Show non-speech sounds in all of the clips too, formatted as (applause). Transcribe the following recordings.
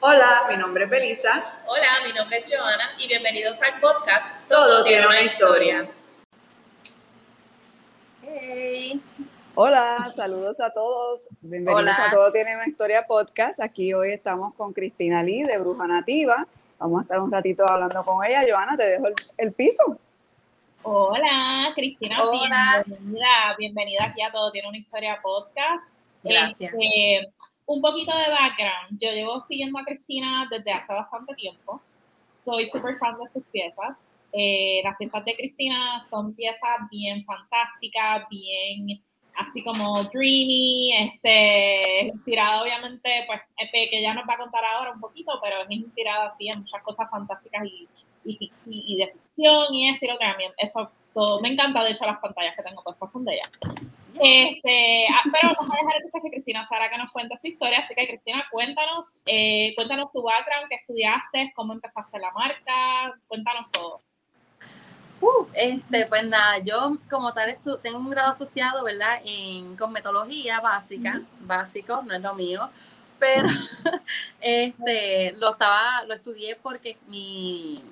Hola, mi nombre es Belisa. Hola, mi nombre es Joana y bienvenidos al podcast Todo, tiene una historia. Hey. Hola, saludos a todos. Bienvenidos Hola. a Todo Tiene una Historia podcast. Aquí hoy estamos con Cristina Lee de Bruja Nativa. Vamos a estar un ratito hablando con ella. Joana, te dejo el, el piso. Hola, Cristina. Hola. Bienvenida, bienvenida aquí a Todo Tiene una Historia Podcast. Gracias. Este, un poquito de background. Yo llevo siguiendo a Cristina desde hace bastante tiempo. Soy súper fan de sus piezas. Eh, las piezas de Cristina son piezas bien fantásticas, bien así como dreamy, este, inspirada obviamente, pues, que ella nos va a contar ahora un poquito, pero es inspirada así en muchas cosas fantásticas y, y, y- de ficción y esto y lo otro. A mí Eso todo, me encanta, de hecho, las pantallas que tengo puestas son de ella. Este, ah, pero vamos a dejar entonces que Cristina Sara que nos cuente su historia, así que Cristina, cuéntanos, eh, cuéntanos tu background, qué estudiaste, cómo empezaste la marca, cuéntanos todo. Uh, este, pues nada, yo como tal tengo un grado asociado, ¿verdad? En cosmetología básica, básico, no es lo mío, pero (laughs) este, lo estaba, lo estudié porque mi,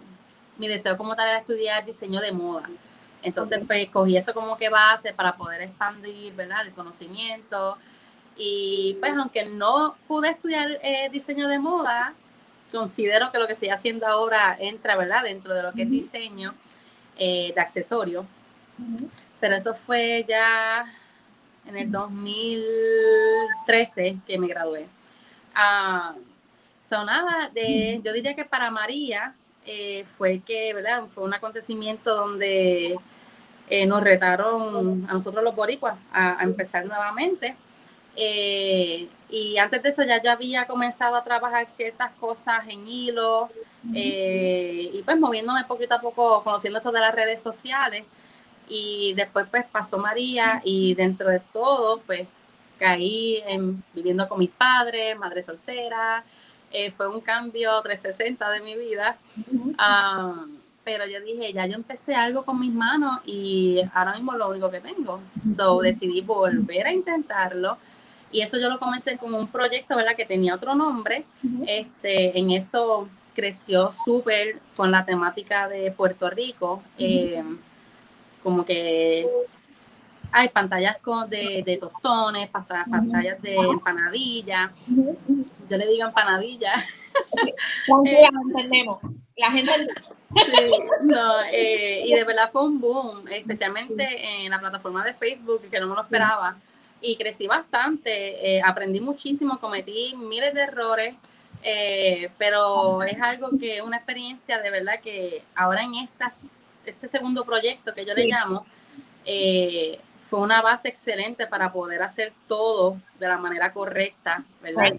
mi deseo como tal era estudiar diseño de moda. Entonces, pues cogí eso como que base para poder expandir, ¿verdad? El conocimiento. Y pues aunque no pude estudiar eh, diseño de moda, considero que lo que estoy haciendo ahora entra, ¿verdad? Dentro de lo que es diseño eh, de accesorios. Pero eso fue ya en el 2013 que me gradué. Ah, so nada, de, yo diría que para María eh, fue que, ¿verdad? Fue un acontecimiento donde eh, nos retaron a nosotros los boricuas a, a empezar nuevamente. Eh, y antes de eso ya yo había comenzado a trabajar ciertas cosas en hilo y pues moviéndome poquito a poco, conociendo esto de las redes sociales. Y después pues pasó María y dentro de todo pues caí en viviendo con mis padres, madre soltera. Eh, fue un cambio 360 de mi vida. Ah, pero yo dije, ya yo empecé algo con mis manos y ahora mismo lo único que tengo. So decidí volver a intentarlo. Y eso yo lo comencé con un proyecto, ¿verdad? Que tenía otro nombre. Este, en eso creció súper con la temática de Puerto Rico. eh, como que hay pantallas con, de, de tostones, panta- pantallas de empanadilla. Yo le digo empanadilla. (laughs) Tranquila, lo entendemos. La gente Sí, no, eh, y de verdad fue un boom, especialmente en la plataforma de Facebook, que no me lo esperaba. Y crecí bastante, eh, aprendí muchísimo, cometí miles de errores, eh, pero es algo que, una experiencia de verdad que ahora en estas, este segundo proyecto que yo le llamo, eh, fue una base excelente para poder hacer todo de la manera correcta, ¿verdad?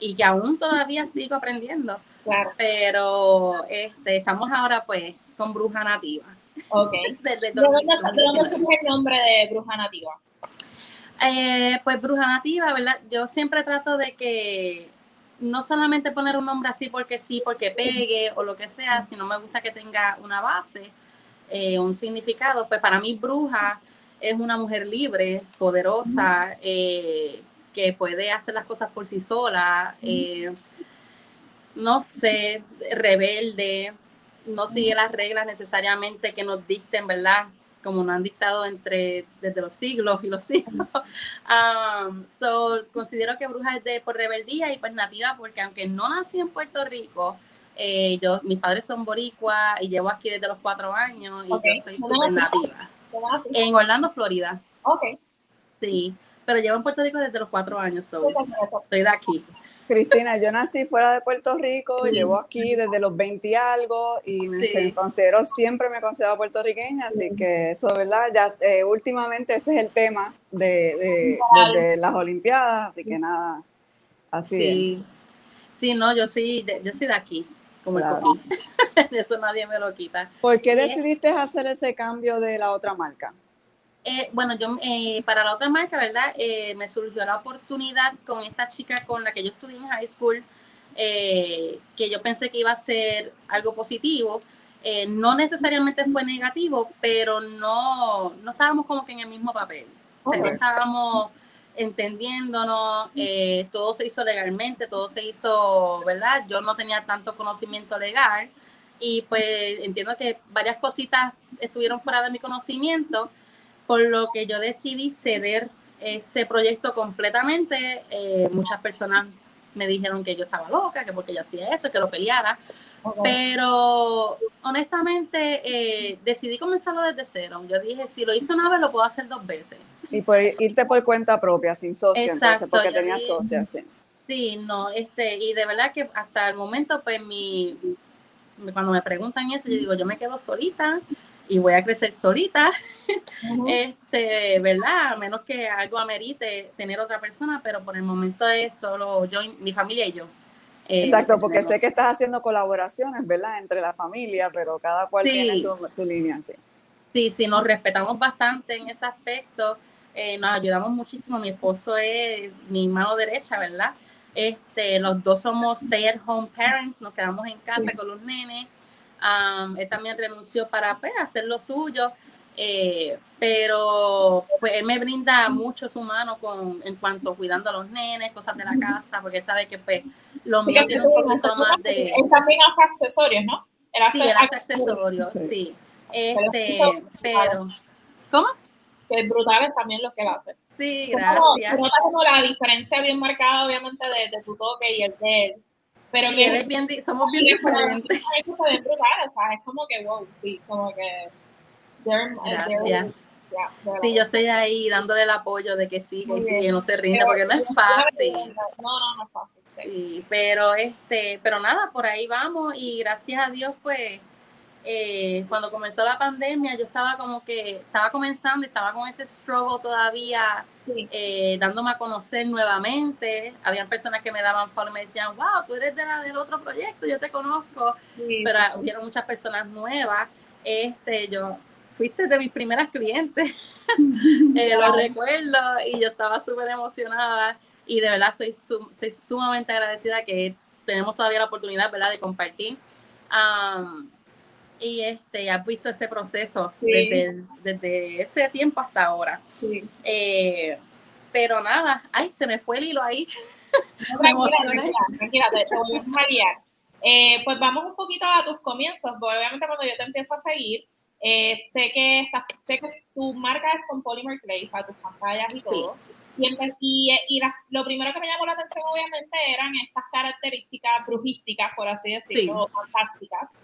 Y que aún todavía sigo aprendiendo Claro, pero este, estamos ahora pues con Bruja Nativa. ok. (laughs) Desde ¿De dónde, 2019. de dónde surge el nombre de Bruja Nativa? Eh, pues Bruja Nativa, ¿verdad? Yo siempre trato de que no solamente poner un nombre así porque sí, porque pegue o lo que sea, sino me gusta que tenga una base, eh, un significado. Pues para mí Bruja es una mujer libre, poderosa, eh, que puede hacer las cosas por sí sola, eh, no sé, rebelde, no sigue las reglas necesariamente que nos dicten, ¿verdad? Como nos han dictado entre, desde los siglos y los siglos. (laughs) Um, so, considero que bruja es de por rebeldía y pues nativa porque aunque no nací en Puerto Rico, eh, yo, mis padres son boricua y llevo aquí desde los cuatro años y yo soy ¿Dónde súper naciste? nativa. En Orlando, Florida, Ok. sí, pero llevo en Puerto Rico desde los cuatro años, so, estoy de aquí. Cristina, yo nací fuera de Puerto Rico, Sí. llevo aquí desde los 20 y algo y me Sí. considero, siempre me he considerado puertorriqueña, así que eso, ¿verdad? Ya eh, últimamente ese es el tema de, de, Claro. de las Olimpiadas, así que nada, así. Sí, sí, no, yo soy de, yo soy de aquí, como Claro. el coquí. (laughs) Eso nadie me lo quita. ¿Por qué decidiste hacer ese cambio de la otra marca? Eh, bueno, yo eh, para la otra marca, ¿verdad? Eh, me surgió la oportunidad con esta chica con la que yo estudié en high school, eh, que yo pensé que iba a ser algo positivo. No necesariamente fue negativo, pero no, no estábamos como que en el mismo papel. O sea, no Ok. estábamos entendiéndonos, todo se hizo legalmente, todo se hizo, ¿verdad? Yo no tenía tanto conocimiento legal y pues entiendo que varias cositas estuvieron fuera de mi conocimiento, por lo que yo decidí ceder ese proyecto completamente. Eh, muchas personas me dijeron que yo estaba loca, que porque yo hacía eso, que lo peleara. Pero honestamente eh, decidí comenzarlo desde cero. Yo dije, si lo hice una vez, lo puedo hacer dos veces. Y por irte por cuenta propia, sin socia, entonces, porque tenía socia, sí. Sí, no, este, y de verdad que hasta el momento, pues mi, cuando me preguntan eso, yo digo, yo me quedo solita y voy a crecer solita, (laughs) este, ¿verdad? A menos que algo amerite tener otra persona, pero por el momento es solo yo, mi familia y yo. Eh, Exacto, porque sé que estás haciendo colaboraciones, ¿verdad? Entre la familia, pero cada cual tiene su, línea, sí. Sí, sí, nos respetamos bastante en ese aspecto, eh, nos ayudamos muchísimo, mi esposo es mi mano derecha, ¿verdad? Este, los dos somos stay-at-home parents, nos quedamos en casa con los nenes. Él también renunció para pues, hacer lo suyo, eh, pero pues él me brinda mucho su mano con, en cuanto cuidando a los nenes, cosas de la casa, porque sabe que pues lo mío tiene un poquito más de... Él también hace accesorios, ¿no? sí, él hace accesorios, sí. Este, pero, ¿cómo? Que es brutal también lo que él hace. Sí, gracias. Como, como la diferencia bien marcada, obviamente, de, de tu toque y el de él. Pero que bien, somos bien diferentes. Es bien brutal, o sea, es como que, wow, sí, como que... Gracias. sí, yo estoy ahí dándole el apoyo de que sí, que sí, que no se rinda, porque no es fácil. No, no, no es fácil. Sí. pero este, pero nada, por ahí vamos y gracias a Dios, pues, eh, cuando comenzó la pandemia, yo estaba como que, estaba comenzando y estaba con ese struggle todavía, eh, dándome a conocer nuevamente. Habían personas que me daban follow y me decían, wow, tú eres de la del otro proyecto, yo te conozco, pero hubieron muchas personas nuevas. Este, yo fuiste de mis primeras clientes, (laughs) eh, lo recuerdo, y yo estaba súper emocionada. Y de verdad soy, sumamente agradecida que tenemos todavía la oportunidad, ¿verdad?, de compartir y este, has visto ese proceso desde, desde, ese tiempo hasta ahora. Eh, pero nada, ay, se me fue el hilo ahí. (laughs) tranquila, tranquila, te, voy a eh, pues vamos un poquito a tus comienzos, obviamente cuando yo te empiezo a seguir, eh, sé, que estás, sé que tu marca es con Polymer Clay, o sea, tus pantallas y todo. Y, y, y lo primero que me llamó la atención, obviamente, eran estas características brujísticas, por así decirlo, fantásticas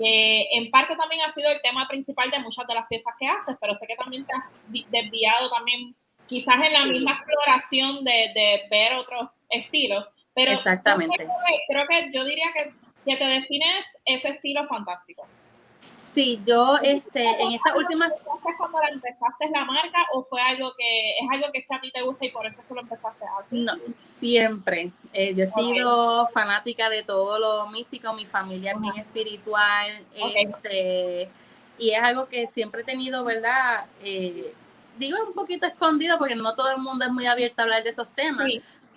que en parte también ha sido el tema principal de muchas de las piezas que haces, pero sé que también te has desviado también quizás en la misma exploración de, de ver otros estilos. Pero Exactamente. Creo que, creo que yo diría que, que te defines ese estilo fantástico. Sí, yo este, en esta última... ¿Empezaste cuando empezaste la marca o fue algo que es algo que a ti te gusta y por eso es que lo empezaste a hacer? No, siempre. Eh, yo he sido fanática de todo lo místico, mi familia es bien espiritual, este, y es algo que siempre he tenido, ¿verdad? Eh, digo un poquito escondido porque no todo el mundo es muy abierto a hablar de esos temas.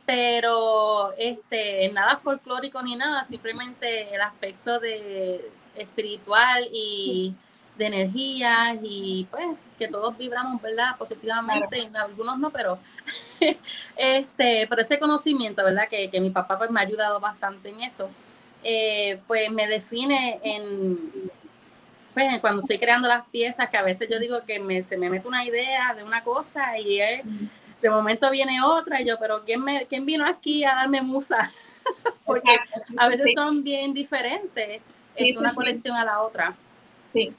Pero este, nada folclórico ni nada, simplemente el aspecto de, espiritual y de energías y pues que todos vibramos, ¿verdad? Positivamente, algunos no, pero (laughs) este, pero ese conocimiento, ¿verdad? Que, que mi papá pues me ha ayudado bastante en eso, eh, pues me define en, pues cuando estoy creando las piezas, que a veces yo digo que me, se me mete una idea de una cosa y de momento viene otra y yo, pero ¿quién, me, quién vino aquí a darme musa? (laughs) Porque a veces son bien diferentes es una colección a la otra. Sí.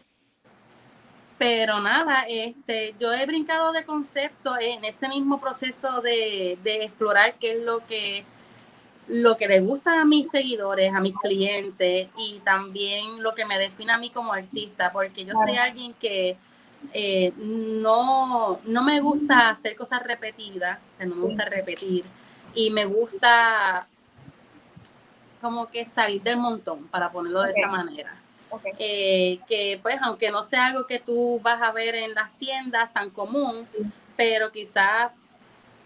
Pero nada, este, yo he brincado de concepto en ese mismo proceso de, explorar qué es lo que lo que le gusta a mis seguidores, a mis clientes y también lo que me define a mí como artista, porque yo soy alguien que eh, no, no me gusta hacer cosas repetidas, no me gusta repetir y me gusta como que salir del montón, para ponerlo de esa manera. Eh, que pues aunque no sea algo que tú vas a ver en las tiendas tan común, pero quizás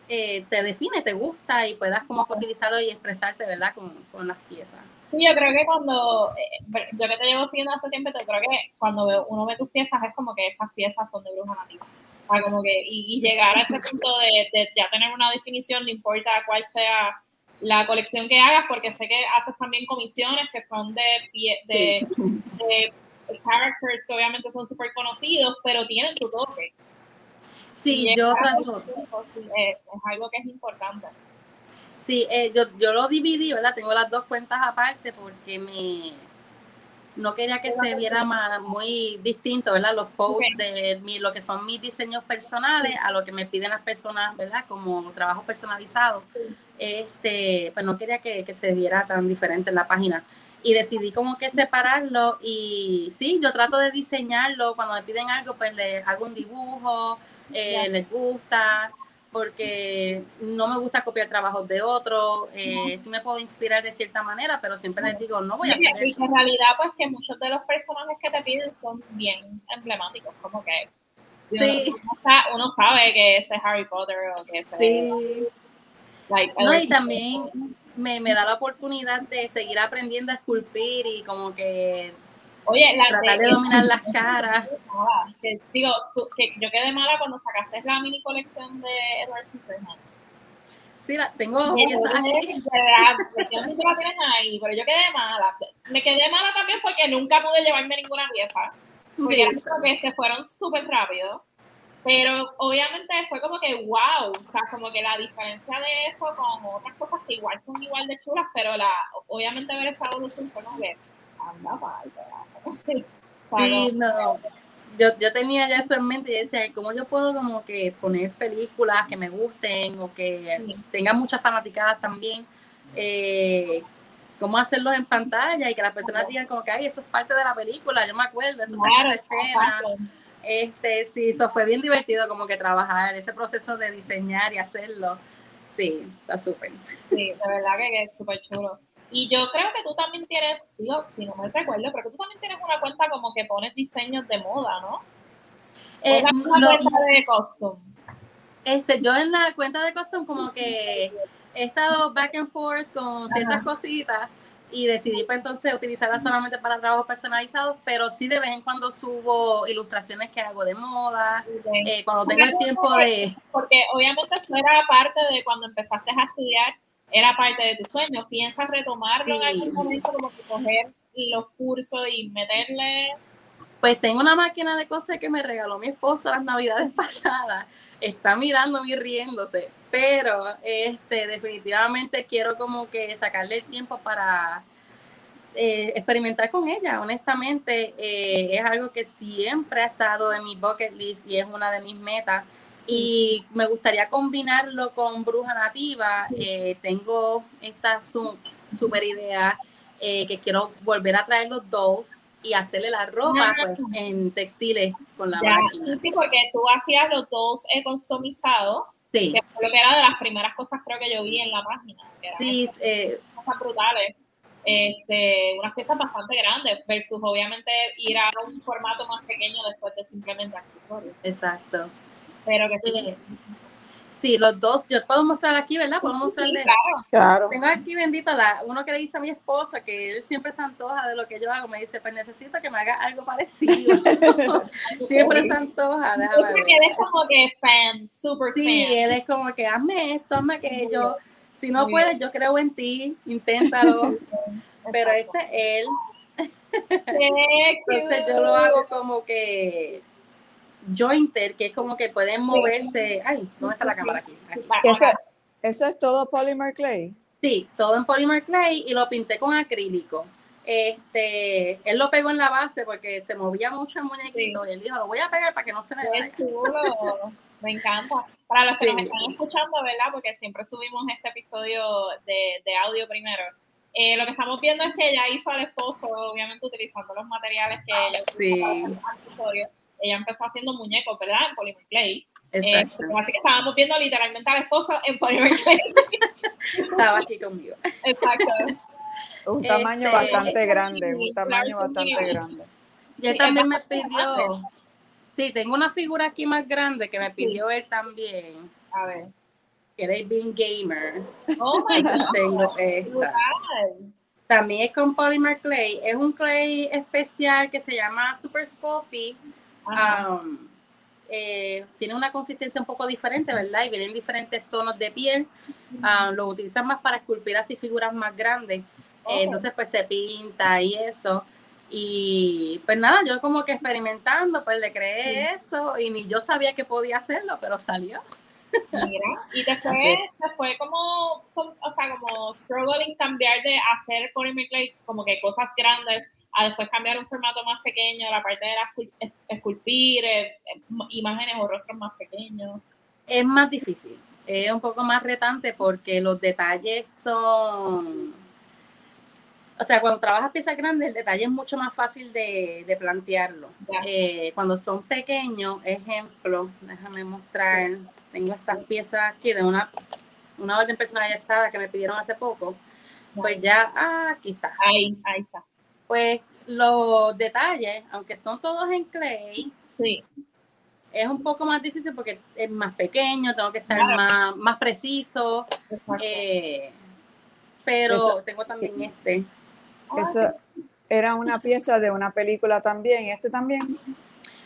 eh, te define, te gusta y puedas como utilizarlo y expresarte, ¿verdad? Con, con las piezas. Sí, yo creo que cuando, eh, yo que te llevo siguiendo hace tiempo, yo creo que cuando uno ve tus piezas es como que esas piezas son de bruja nativa. como que, y, llegar a ese punto de, de, ya tener una definición, no importa cuál sea la colección que hagas, porque sé que haces también comisiones que son de, de, de, characters que obviamente son súper conocidos, pero tienen tu toque. Sí, yo salgo. es, algo que es importante. Sí, eh, yo, yo lo dividí, ¿verdad? Tengo las dos cuentas aparte porque me no quería que se viera más, muy distinto, ¿verdad? Los posts de mi, lo que son mis diseños personales a lo que me piden las personas, ¿verdad? Como trabajo personalizado. Este, pues no quería que, que se viera tan diferente en la página. Y decidí como que separarlo y sí, yo trato de diseñarlo, cuando me piden algo pues les hago un dibujo, eh, les gusta, porque no me gusta copiar trabajos de otros, eh, sí me puedo inspirar de cierta manera, pero siempre les digo, no voy a hacer eso. En realidad, pues que muchos de los personajes que te piden son bien emblemáticos, como que uno, sabe que ese es Harry Potter o que ese sí. No, y también me, me da la oportunidad de seguir aprendiendo a esculpir y como que Oye, la tratar de, dominar las caras. Que, digo, que yo quedé mala cuando sacaste la mini colección de Edward Scissorhands. Sí, la tengo. Sí, yo la tienes ahí, pero yo quedé mala. Me quedé mala también porque nunca pude llevarme ninguna pieza. Porque que se fueron súper rápido. Pero obviamente fue como que wow, o sea, como que la diferencia de eso con otras cosas que igual son igual de chulas, pero la obviamente ver esa evolución fue como que anda mal, (laughs) Sí, no. Yo, yo tenía ya eso en mente y decía, ¿cómo yo puedo como que poner películas que me gusten o que tengan muchas fanaticadas también? Eh, cómo hacerlos en pantalla y que las personas digan como que, ay, eso es parte de la película, yo me acuerdo, de claro, escena. Este, sí, eso fue bien divertido como que trabajar, ese proceso de diseñar y hacerlo. Sí, está súper. Sí, de verdad que es súper chulo. Y yo creo que tú también tienes, digo, si no me recuerdo, pero que tú también tienes una cuenta como que pones diseños de moda, ¿no? Eh, una cuenta de custom. Este, yo en la cuenta de custom como que he estado back and forth con ciertas cositas y decidí pues entonces utilizarla solamente para trabajos personalizados, pero sí de vez en cuando subo ilustraciones que hago de moda, eh, cuando tengo el tiempo de... Porque obviamente eso era parte de cuando empezaste a estudiar era parte de tu sueño. ¿Piensas retomarlo en algún momento, como que coger los cursos y meterle? Pues tengo una máquina de coser que me regaló mi esposo las navidades (laughs) pasadas. Está mirándome y riéndose, pero este, definitivamente quiero como que sacarle el tiempo para eh, experimentar con ella. Honestamente, eh, es algo que siempre ha estado en mi bucket list y es una de mis metas y me gustaría combinarlo con Bruja Nativa. Eh, tengo esta super idea eh, que quiero volver a traer los dos y hacerle la ropa pues, en textiles con la máquina. Sí, sí, porque tú hacías los dos he customizado. Sí. Que fue lo que era de las primeras cosas creo que yo vi en la página. sí, eh, cosas brutales. Este, unas piezas bastante grandes versus obviamente ir a un formato más pequeño después de simplemente accesorios. Exacto. Pero que sí. Sí, los dos, yo puedo mostrar aquí, ¿verdad? Puedo mostrarle. claro. Tengo aquí, bendito, la, uno que le dice a mi esposo que él siempre se antoja de lo que yo hago. Me dice, pues necesito que me haga algo parecido. (laughs) siempre se antoja, déjame ver. Él es como que fan, super fan. Sí, él es como que hazme esto, hazme aquello. Si no puedes, yo creo en ti, inténtalo. (laughs) Pero este es él. Entonces yo lo hago como que jointer, que es como que pueden moverse. Ay, ¿dónde está la cámara aquí? Eso, es todo polymer clay. Sí, todo en polymer clay y lo pinté con acrílico. Este, él lo pegó en la base porque se movía mucho el muñequito y él dijo, lo voy a pegar para que no se me vaya. Me encanta. Para los que nos están escuchando, ¿verdad? Porque siempre subimos este episodio de, de audio primero. Eh, lo que estamos viendo es que ella hizo al esposo, obviamente utilizando los materiales que ella sí ella empezó haciendo muñecos, ¿verdad? En Polymer Clay. Eh, así que estábamos viendo literalmente a la esposa en Polymer Clay. (laughs) Estaba aquí conmigo. Exacto. Un tamaño este, bastante grande, un tamaño bastante grande. Y él también me pidió, sí, tengo una figura aquí más grande que me pidió él también. A ver. Que era el Bean Gamer. Oh my God. tengo esta. También es con Polymer Clay. Es un clay especial que se llama Super Sculpey eh, tienen una consistencia un poco diferente, ¿verdad? Y vienen diferentes tonos de piel. Ah, lo utilizan más para esculpir así figuras más grandes. Eh, entonces, pues se pinta y eso. Y pues nada, yo como que experimentando, pues le creé eso y ni yo sabía que podía hacerlo, pero salió. Mira, y después, fue como, o sea, como struggling cambiar de hacer polymer clay como que cosas grandes a después cambiar un formato más pequeño, la parte de la esculpir, eh, eh, imágenes o rostros más pequeños. Es más difícil, es un poco más retante porque los detalles son o sea, cuando trabajas piezas grandes, el detalle es mucho más fácil de, de plantearlo. Eh, cuando son pequeños, ejemplo, déjame mostrar, tengo estas piezas aquí de una, una orden personalizada que me pidieron hace poco. Pues ya, ah, aquí está. Ahí, ahí está. Pues los detalles, aunque son todos en clay, sí. es un poco más difícil porque es más pequeño, tengo que estar más, más preciso. Eh, pero tengo también este. Eso era una pieza de una película también, este también.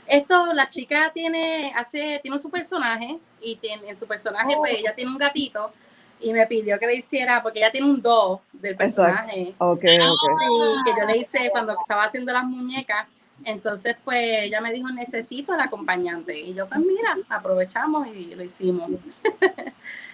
Esto, la chica tiene, hace, tiene su personaje y tiene, en su personaje, pues ella tiene un gatito y me pidió que le hiciera, porque ella tiene un do del personaje. Ok, ok. que yo le hice cuando estaba haciendo las muñecas. Entonces, pues ella me dijo, necesito al acompañante. Y yo, pues mira, aprovechamos y lo hicimos.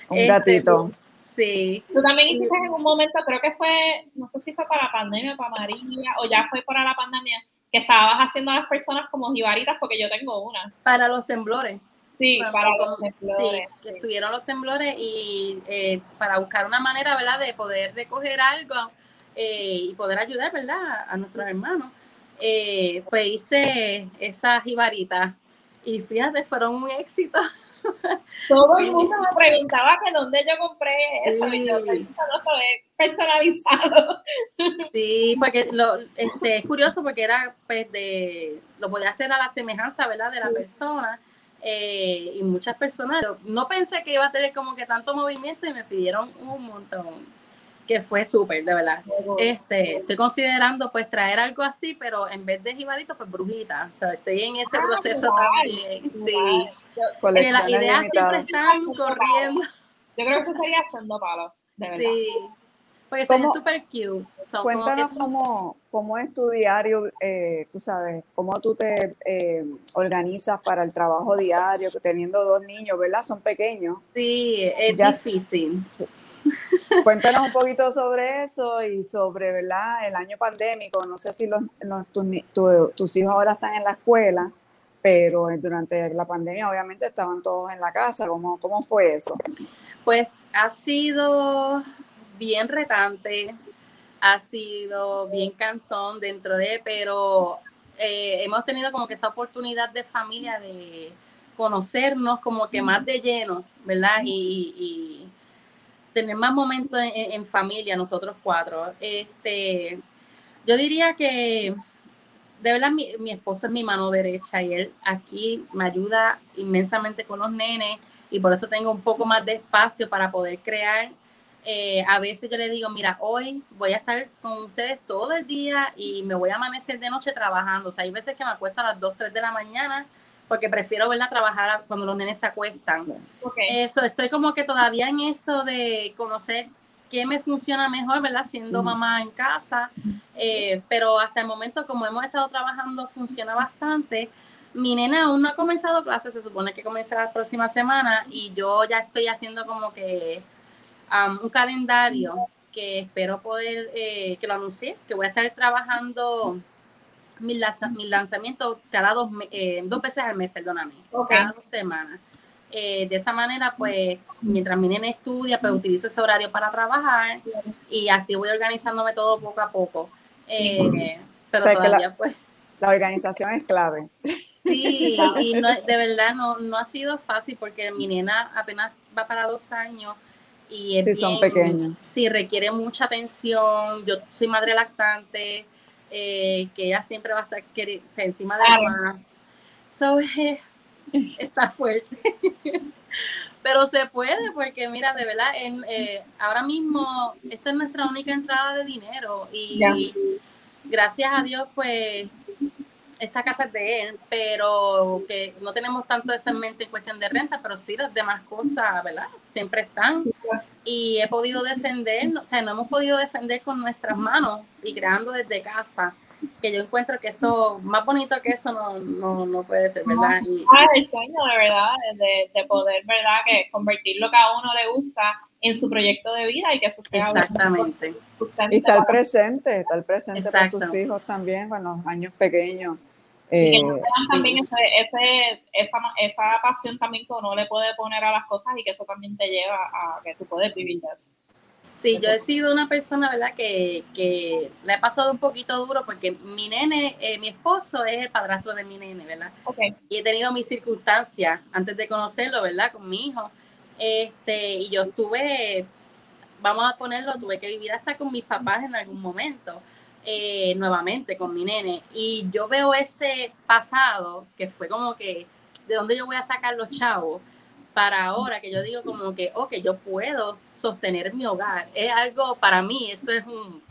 Un (laughs) gatito. Este, Sí. Tú también hiciste en un momento, creo que fue, no sé si fue para la pandemia, para María, o ya fue para la pandemia, que estabas haciendo a las personas como jibaritas, porque yo tengo una. Para los temblores. Sí, para, los temblores. Sí, estuvieron los temblores y eh, para buscar una manera, ¿verdad?, de poder recoger algo eh, y poder ayudar, ¿verdad?, a nuestros hermanos. Eh, pues hice esas jibaritas y fíjate, fueron un éxito. (laughs) Todo el mundo me preguntaba que dónde yo compré eso personalizado. Sí, porque lo, este, es curioso porque era pues de, lo podía hacer a la semejanza, ¿verdad? De la persona. Eh, y muchas personas, no pensé que iba a tener como que tanto movimiento y me pidieron un montón que fue súper, de verdad. Este, estoy considerando pues traer algo así, pero en vez de jibarito, pues brujita. O sea, estoy en ese ah, proceso también. Sí. Las ideas siempre están corriendo. Yo creo que eso sería haciendo palos, de verdad. Sí. Porque son súper cute. cuéntanos cómo, cómo, es tu diario, eh, tú sabes, cómo tú te eh, organizas para el trabajo diario, teniendo dos niños, ¿verdad? Son pequeños. Sí, es difícil. Cuéntanos un poquito sobre eso y sobre ¿verdad? el año pandémico. No sé si los, tus hijos ahora están en la escuela, pero durante la pandemia obviamente estaban todos en la casa. ¿Cómo, cómo fue eso? Pues ha sido bien retante, ha sido bien cansón dentro de, pero eh, hemos tenido como que esa oportunidad de familia de conocernos como que más de lleno, ¿verdad? y tener más momentos en, familia, nosotros cuatro. Este, yo diría que de verdad mi, mi, esposo es mi mano derecha y él aquí me ayuda inmensamente con los nenes y por eso tengo un poco más de espacio para poder crear. Eh, a veces yo le digo, mira, hoy voy a estar con ustedes todo el día y me voy a amanecer de noche trabajando. O sea, hay veces que me acuesto a las 2, 3 de la mañana porque prefiero verla trabajar cuando los nenes se acuestan. Eso, estoy como que todavía en eso de conocer qué me funciona mejor, ¿verdad? Siendo mamá en casa, eh, pero hasta el momento, como hemos estado trabajando, funciona bastante. Mi nena aún no ha comenzado clases, se supone que comienza la próxima semana y yo ya estoy haciendo como que um, un calendario que espero poder, eh, que lo anuncie, que voy a estar trabajando mi, lanzamiento cada dos, eh, dos veces al mes, perdóname, cada dos semanas. Eh, de esa manera, pues, mientras mi nene estudia, pues utilizo ese horario para trabajar y así voy organizándome todo poco a poco. Eh, pero todavía, la, pues. La organización es clave. Sí, (laughs) y no, de verdad no, no ha sido fácil porque mi nena apenas va para dos años y es sí, son pequeños. Sí, requiere mucha atención. Yo soy madre lactante eh, que ella siempre va a estar encima de la mamá. So, eh, (laughs) está fuerte. (laughs) Pero se puede, porque mira, de verdad, en, eh, ahora mismo esta es nuestra única entrada de dinero y gracias a Dios, pues esta casa es de él, pero que no tenemos tanto eso en mente en cuestión de renta, pero sí las demás cosas, ¿verdad? Siempre están. Y he podido defender, o sea, no hemos podido defender con nuestras manos y creando desde casa que yo encuentro que eso, más bonito que eso no, no, no puede ser, ¿verdad? Y, ah, el sueño de verdad, de, de, poder, ¿verdad? Que convertir lo que a uno le gusta en su proyecto de vida y que eso sea Exactamente. Y estar presente, estar presente para sus hijos también, con los años pequeños. y que no eh, también ese, ese, esa, esa pasión también que uno le puede poner a las cosas y que eso también te lleva a que tú puedes vivir de eso. Sí, yo he sido una persona, ¿verdad? Que, que le ha pasado un poquito duro porque mi nene, eh, mi esposo es el padrastro de mi nene, ¿verdad? Okay. Y he tenido mis circunstancias antes de conocerlo, ¿verdad? Con mi hijo. Este, y yo estuve, vamos a ponerlo, tuve que vivir hasta con mis papás en algún momento, eh, nuevamente con mi nene. Y yo veo ese pasado que fue como que, ¿de dónde yo voy a sacar los chavos? Para ahora que yo digo como que, ok, yo puedo sostener mi hogar. Es algo, para mí, eso es un,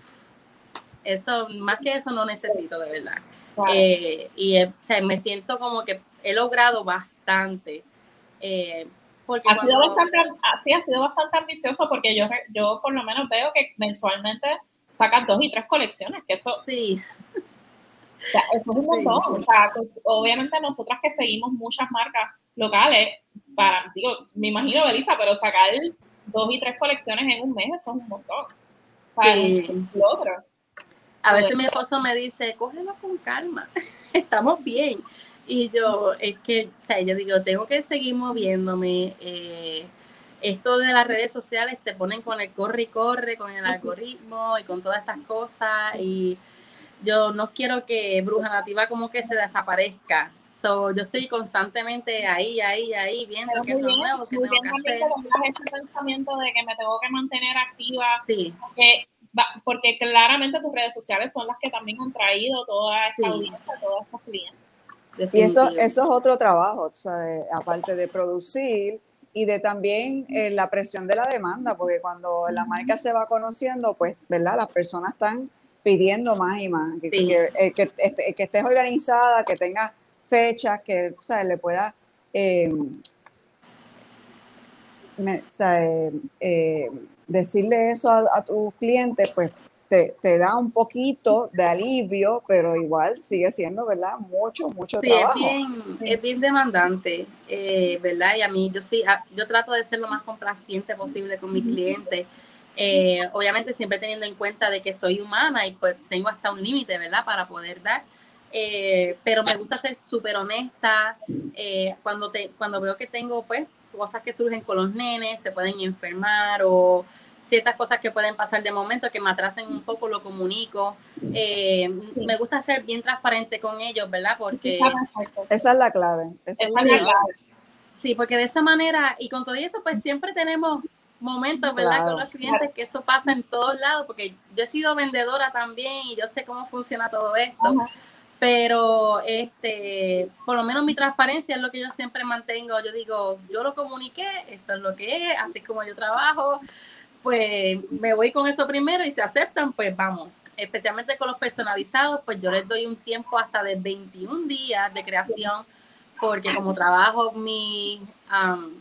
eso, más que eso no necesito de verdad. Eh, y eh, o sea, me siento como que he logrado bastante. Eh, porque ha, sido bastante, sí, ha sido bastante ambicioso porque yo, yo por lo menos veo que mensualmente sacas dos y tres colecciones, que eso... Sí. O sea, eso es un montón. O sea, pues, obviamente nosotras que seguimos muchas marcas locales, para, digo, me imagino, Belisa, pero sacar dos y tres colecciones en un mes, eso es un montón. sí. A veces mi esposo me dice, cógelo con calma, (laughs) estamos bien. Y yo, es que, o sea, yo digo, tengo que seguir moviéndome. Eh, esto de las redes sociales te ponen con el corre y corre, con el algoritmo y con todas estas cosas. Y yo no quiero que Bruja Nativa como que se desaparezca. So, yo estoy constantemente ahí, ahí, ahí, viendo qué es lo nuevo, qué tengo que hacer. ese pensamiento de que me tengo que mantener activa, sí. porque, porque claramente tus redes sociales son las que también han traído toda esta audiencia, todos estos clientes. Y eso, eso es otro trabajo, ¿sabes? aparte de producir y de también eh, la presión de la demanda, porque cuando la marca se va conociendo, pues, ¿verdad? Las personas están pidiendo más y más. Que, que, que, que estés organizada, que tengas fechas, que o sea, le pueda eh, eh, decirle eso a, tus clientes, pues te, da un poquito de alivio, pero igual sigue siendo, ¿verdad? Mucho, mucho trabajo. Es bien, es bien demandante, eh, ¿verdad? Y a mí, yo sí, yo trato de ser lo más complaciente posible con mis clientes. obviamente siempre teniendo en cuenta de que soy humana y pues tengo hasta un límite, ¿verdad? Para poder dar. Eh, pero me gusta ser súper honesta. Eh, cuando, te, cuando veo que tengo pues cosas que surgen con los nenes, se pueden enfermar o ciertas cosas que pueden pasar de momento que me atrasen un poco, lo comunico. Eh, me gusta ser bien transparente con ellos, ¿verdad? Porque... Esa es la clave. Esa es la clave. Sí, porque de esa manera, y con todo eso, pues siempre tenemos momentos, ¿verdad? Con los clientes, que eso pasa en todos lados, porque yo he sido vendedora también y yo sé cómo funciona todo esto pero este, por lo menos mi transparencia es lo que yo siempre mantengo. Yo digo, yo lo comuniqué, esto es lo que es, así como yo trabajo, pues me voy con eso primero y se aceptan, pues vamos. Especialmente con los personalizados, pues yo les doy un tiempo hasta de 21 días de creación, porque como trabajo mi,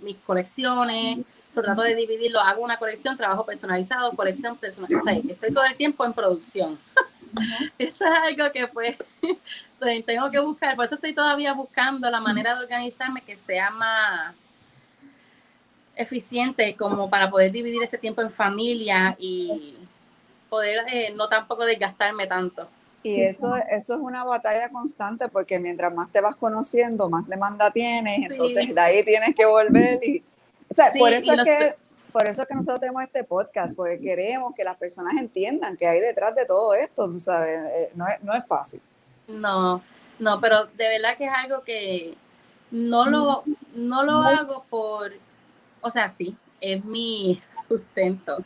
mis colecciones, so trato de dividirlo, hago una colección, trabajo personalizado, colección personalizada, estoy todo el tiempo en producción. (laughs) (laughs) Eso es algo que pues (laughs) tengo que buscar, por eso estoy todavía buscando la manera de organizarme que sea más eficiente como para poder dividir ese tiempo en familia y poder eh, no tampoco desgastarme tanto. Y eso, eso es una batalla constante porque mientras más te vas conociendo, más demanda tienes, entonces de ahí tienes que volver y... O sea, por eso es que por eso es que nosotros tenemos este podcast, porque queremos que las personas entiendan que hay detrás de todo esto, tú sabes, eh, no es, no es fácil. No, no, pero de verdad que es algo que no lo, no lo hago por, o sea, sí, es mi (laughs) sustento,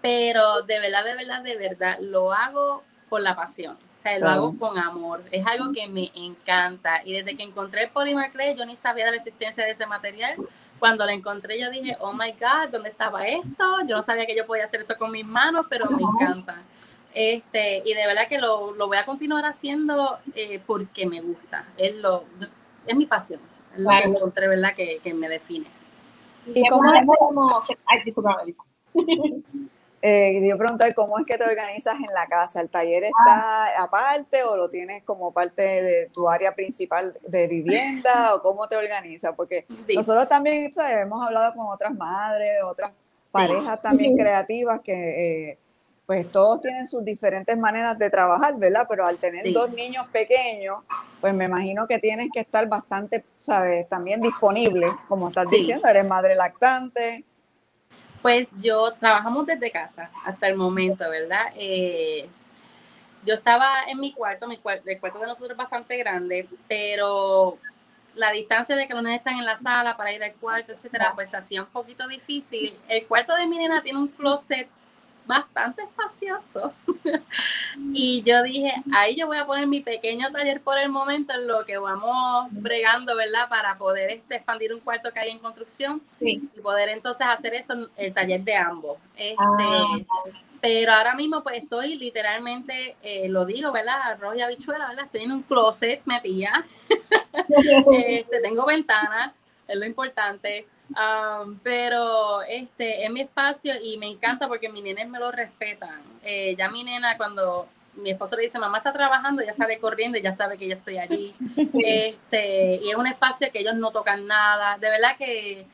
pero de verdad, de verdad, de verdad, lo hago por la pasión. O sea, lo hago con amor. Es algo que me encanta. Y desde que encontré el Polymer Clay, yo ni sabía de la existencia de ese material cuando la encontré yo dije, oh my God, ¿dónde estaba esto? Yo no sabía que yo podía hacer esto con mis manos, pero me encanta. Este, y de verdad que lo, lo voy a continuar haciendo eh, porque me gusta. Es, lo, es mi pasión. Es lo que encontré, ¿verdad? Que, que me define. ¿Y cómo es? Ay, disculpa. (laughs) Eh, yo preguntar cómo es que te organizas en la casa. ¿El taller está aparte o lo tienes como parte de tu área principal de vivienda (laughs) o cómo te organizas? Porque nosotros también hemos hablado con otras madres, otras parejas también creativas que eh, pues todos tienen sus diferentes maneras de trabajar, ¿verdad? Pero al tener dos niños pequeños, pues me imagino que tienes que estar bastante, ¿sabes? También disponible, como estás diciendo, eres madre lactante pues yo trabajamos desde casa hasta el momento, ¿verdad? Eh, yo estaba en mi cuarto, mi cuarto, el cuarto de nosotros es bastante grande, pero la distancia de que los nenes están en la sala para ir al cuarto, etcétera, pues hacía un poquito difícil. El cuarto de mi nena tiene un closet bastante espacioso. (laughs) y yo dije, ahí yo voy a poner mi pequeño taller por el momento en lo que vamos bregando, ¿verdad? Para poder este, expandir un cuarto que hay en construcción y poder entonces hacer eso, el taller de ambos. Este, ah, pero ahora mismo pues estoy literalmente, eh, lo digo, ¿verdad? Arroz y habichuela, ¿verdad? Estoy en un closet metida. (laughs) (laughs) este, tengo ventanas, es lo importante Um, pero este es mi espacio y me encanta porque mis nenes me lo respetan. Eh, ya mi nena cuando mi esposo le dice mamá está trabajando, ya sale corriendo y ya sabe que yo estoy allí. (laughs) este, y es un espacio que ellos no tocan nada. De verdad que,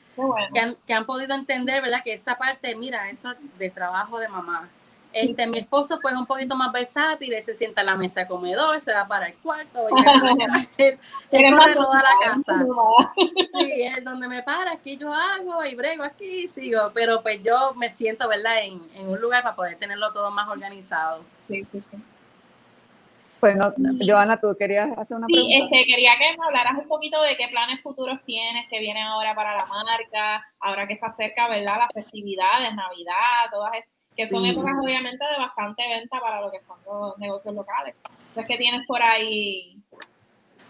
que, han, que han podido entender, ¿verdad? Que esa parte, mira, eso de trabajo de mamá este, mi esposo pues un poquito más versátil, se sienta a la mesa de comedor, se va para el cuarto, (laughs) él, corre toda la casa. Sí, es donde me para, aquí yo hago y brego aquí y sigo, pero pues yo me siento, ¿verdad?, en, en un lugar para poder tenerlo todo más organizado. Sí, sí, sí. Pues no, Joana, tú querías hacer una pregunta. Sí, este, quería que me hablaras un poquito de qué planes futuros tienes, que vienen ahora para la marca, ahora que se acerca, ¿verdad? Las festividades, Navidad, todas estas que son épocas obviamente de bastante venta para lo que son los negocios locales. Entonces, ¿qué tienes por ahí?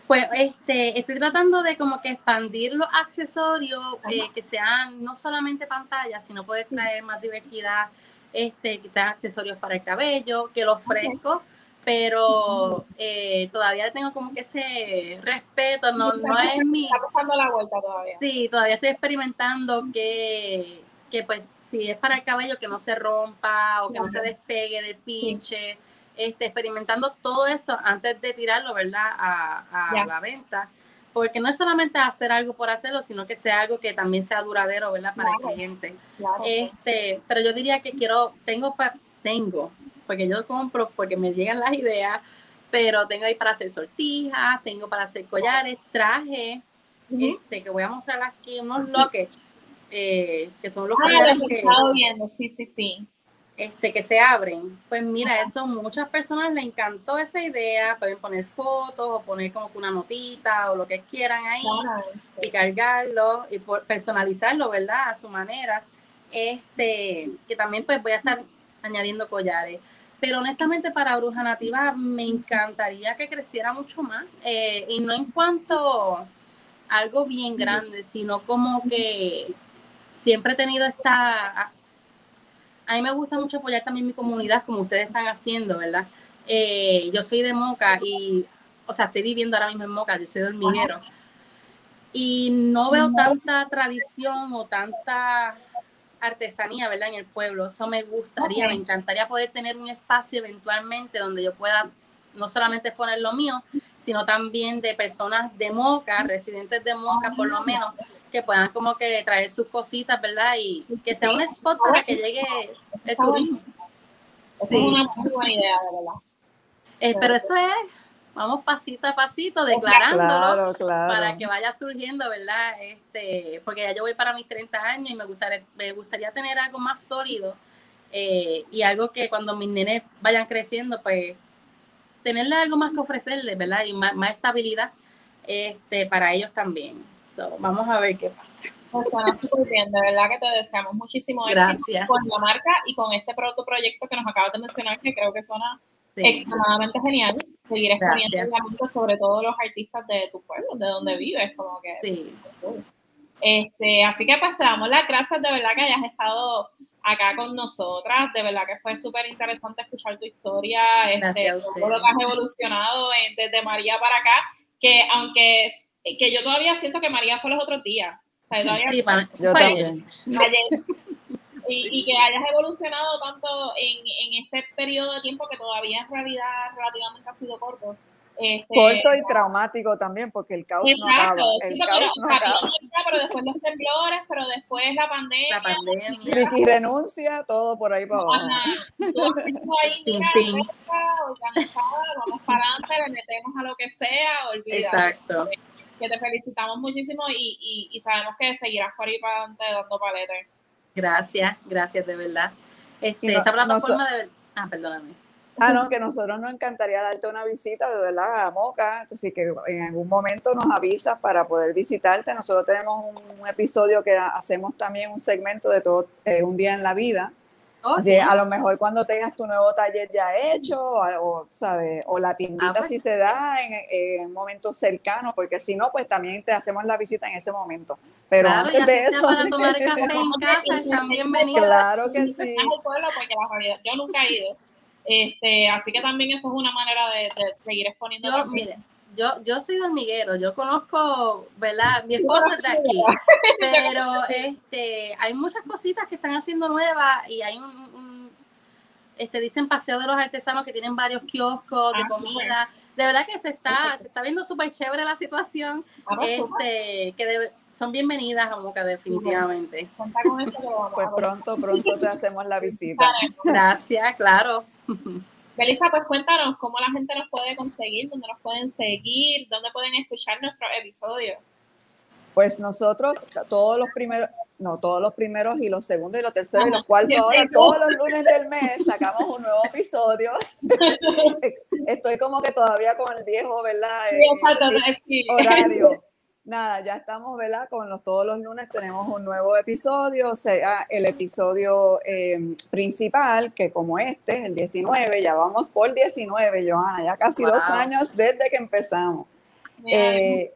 Pues este, estoy tratando de como que expandir los accesorios, eh, que sean no solamente pantallas, sino poder traer más diversidad, este, quizás accesorios para el cabello, que lo ofrezco, pero eh, todavía tengo como que ese respeto, no, no es mi... Está buscando la vuelta todavía. Sí, todavía estoy experimentando que, que pues si es para el cabello que no se rompa o que no se despegue del pinche, este, experimentando todo eso antes de tirarlo, ¿verdad? A, la venta. Porque no es solamente hacer algo por hacerlo, sino que sea algo que también sea duradero, ¿verdad? Para el cliente. Este, pero yo diría que quiero, tengo, tengo, porque yo compro porque me llegan las ideas, pero tengo ahí para hacer sortijas, tengo para hacer collares, trajes, este, que voy a mostrar aquí, unos lockets eh, que son los ah, que, viendo. Sí, sí, sí. Este, que se abren. Pues mira, eso muchas personas le encantó esa idea. Pueden poner fotos o poner como una notita o lo que quieran ahí y cargarlo y personalizarlo, ¿verdad? A su manera. Este, que también pues voy a estar añadiendo collares. Pero honestamente para Bruja Nativa me encantaría que creciera mucho más. Eh, y no en cuanto algo bien grande, sino como que siempre he tenido esta... A mí me gusta mucho apoyar también mi comunidad como ustedes están haciendo, ¿verdad? Eh, yo soy de Moca y, o sea, estoy viviendo ahora mismo en Moca, yo soy hormiguero. Y no veo tanta tradición o tanta artesanía, ¿verdad? En el pueblo. Eso me gustaría, me encantaría poder tener un espacio eventualmente donde yo pueda no solamente exponer lo mío, sino también de personas de Moca, residentes de Moca por lo menos, que puedan como que traer sus cositas, ¿verdad? Y que sea un spot para que llegue el turismo. Sí. Es una muy buena idea, de verdad. Eh, pero eso es, vamos pasito a pasito, declarándolo para que vaya surgiendo, ¿verdad? Este, porque ya yo voy para mis 30 años y me gustaría, me gustaría tener algo más sólido eh, y algo que cuando mis nenes vayan creciendo, pues tenerle algo más que ofrecerles, ¿verdad? Y más, más estabilidad este, para ellos también vamos a ver qué pasa. Pues suena súper bien, de verdad que te deseamos muchísimo éxito con la marca y con este producto proyecto que nos acabas de mencionar, que creo que suena extremadamente genial. Seguir exponiendo sobre todo los artistas de tu pueblo, de donde vives, como que. Sí. Este, así que pues te damos las gracias de verdad que hayas estado acá con nosotras. De verdad que fue súper interesante escuchar tu historia, este, todo lo que has evolucionado desde María para acá, que aunque que yo todavía siento que María fue los otros días. sí, yo también. Y, y, que hayas evolucionado tanto en, en este periodo de tiempo que todavía en realidad relativamente ha sido corto este, Corto y traumático también, porque el caos no acaba. El caos no acaba. Pero después los temblores, pero después la pandemia. La pandemia. Ricky renuncia, todo por ahí para abajo. ahí, organizada, (laughs) vamos para adelante, le metemos a lo que sea, olvídate. Exacto. Que te felicitamos muchísimo y, y, y sabemos que seguirás por ahí para adelante dando paletes. Gracias, gracias de verdad. Este, esta plataforma de... Ah, perdóname. Ah, no, que nosotros nos encantaría darte una visita, de verdad, a Moca. Así que en algún momento nos avisas para poder visitarte. Nosotros tenemos un, episodio que hacemos también un segmento de todo eh, un día en la vida. Oh, así, a lo mejor cuando tengas tu nuevo taller ya hecho, o, ¿sabes? o la tiendita ah, pues. si se da en, un momento cercano, porque si no, pues también te hacemos la visita en ese momento. Pero antes de eso. Para tomar café en (laughs) casa, también Claro que sí. yo nunca he ido. Este, así que también eso es una manera de, seguir exponiendo. Yo, mire, yo, yo soy de hormiguero, yo conozco, ¿verdad? Mi esposo es de aquí, (laughs) pero este, hay muchas cositas que están haciendo nuevas y hay un, este, dicen paseo de los artesanos que tienen varios kioscos de ah, comida. De verdad que se está, se está viendo súper chévere la situación. Ah, este, que son bienvenidas a Moca, definitivamente. Pues pronto, pronto te hacemos la visita. Gracias, claro. (laughs) Belisa, pues cuéntanos cómo la gente nos puede conseguir, dónde nos pueden seguir, dónde pueden escuchar nuestros episodios. Pues nosotros, todos los primeros, no, todos los primeros y los segundos y los terceros y los cuartos, ahora todos los lunes del mes sacamos un nuevo episodio. (laughs) Estoy como que todavía con el viejo, ¿verdad? Horario nada, ya estamos, ¿verdad? Con los, todos los lunes tenemos un nuevo episodio, sea, el episodio em, principal, que como este, el 19, ya vamos por 19, Johanna, ya casi dos años desde que empezamos. Eh,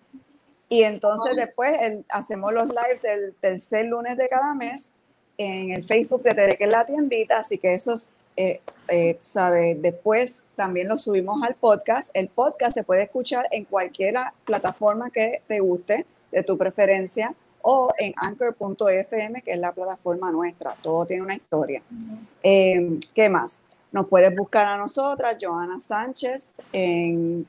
y entonces después hacemos los lives el tercer lunes de cada mes en el Facebook de Tere, que es la tiendita, así que eso es eh, eh, sabe, después también lo subimos al podcast. El podcast se puede escuchar en cualquier plataforma que te guste, de tu preferencia, o en anchor.fm, que es la plataforma nuestra. Todo tiene una historia. Eh, ¿Qué más? Nos puedes buscar a nosotras, Joana Sánchez, en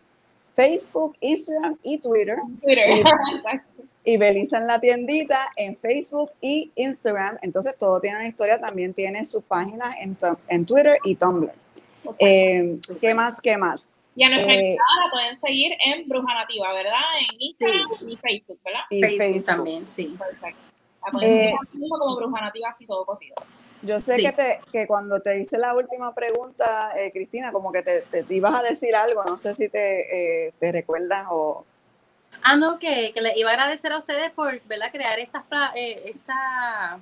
Facebook, Instagram y Twitter. Twitter. (laughs) y Belisa en la tiendita en Facebook y Instagram. Entonces todo tiene una historia, también tiene sus páginas en, en Twitter y Tumblr. Eh, ¿Qué más? ¿Qué más? Y a nuestra eh, la pueden seguir en Bruja Nativa, ¿verdad? En Instagram y Facebook, ¿verdad? Y Facebook, también, sí. Perfecto. La pueden eh, seguir como Bruja Nativa, así todo cogido. Yo sé que, te, que cuando te hice la última pregunta, eh, Cristina, como que te, te, ibas a decir algo, no sé si te, te recuerdas o, Ah, no, que, que les iba a agradecer a ustedes por ¿verdad? crear esta, eh, esta,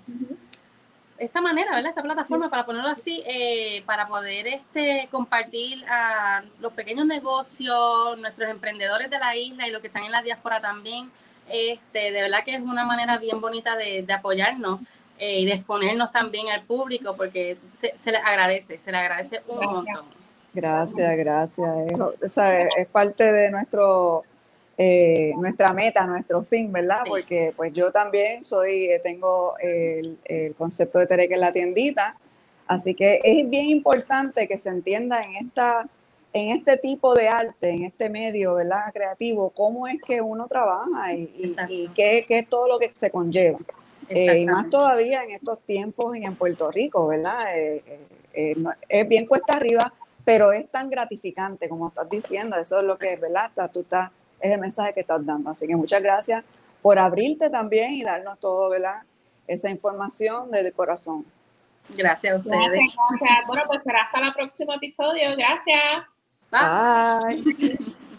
esta manera, ¿verdad? esta plataforma, para ponerlo así, eh, para poder este, compartir a los pequeños negocios, nuestros emprendedores de la isla y los que están en la diáspora también. Este, de verdad que es una manera bien bonita de, apoyarnos eh, y de exponernos también al público, porque se, se les agradece, se les agradece un montón. Gracias, gracias. Es, es parte de nuestro eh, nuestra meta, nuestro fin, ¿verdad? Porque pues yo también soy, eh, tengo el, concepto de Tereque en la tiendita, así que es bien importante que se entienda en esta en este tipo de arte, en este medio, ¿verdad? Creativo, cómo es que uno trabaja y, qué, es todo lo que se conlleva. Eh, y más todavía en estos tiempos y en Puerto Rico, ¿verdad? es bien cuesta arriba, pero es tan gratificante como estás diciendo, eso es lo que es, ¿verdad? Tú estás es el mensaje que estás dando. Así que muchas gracias por abrirte también y darnos todo, ¿verdad? Esa información desde el corazón. Gracias a ustedes. Gracias, Bueno, pues será hasta el próximo episodio. Gracias. Bye. (laughs)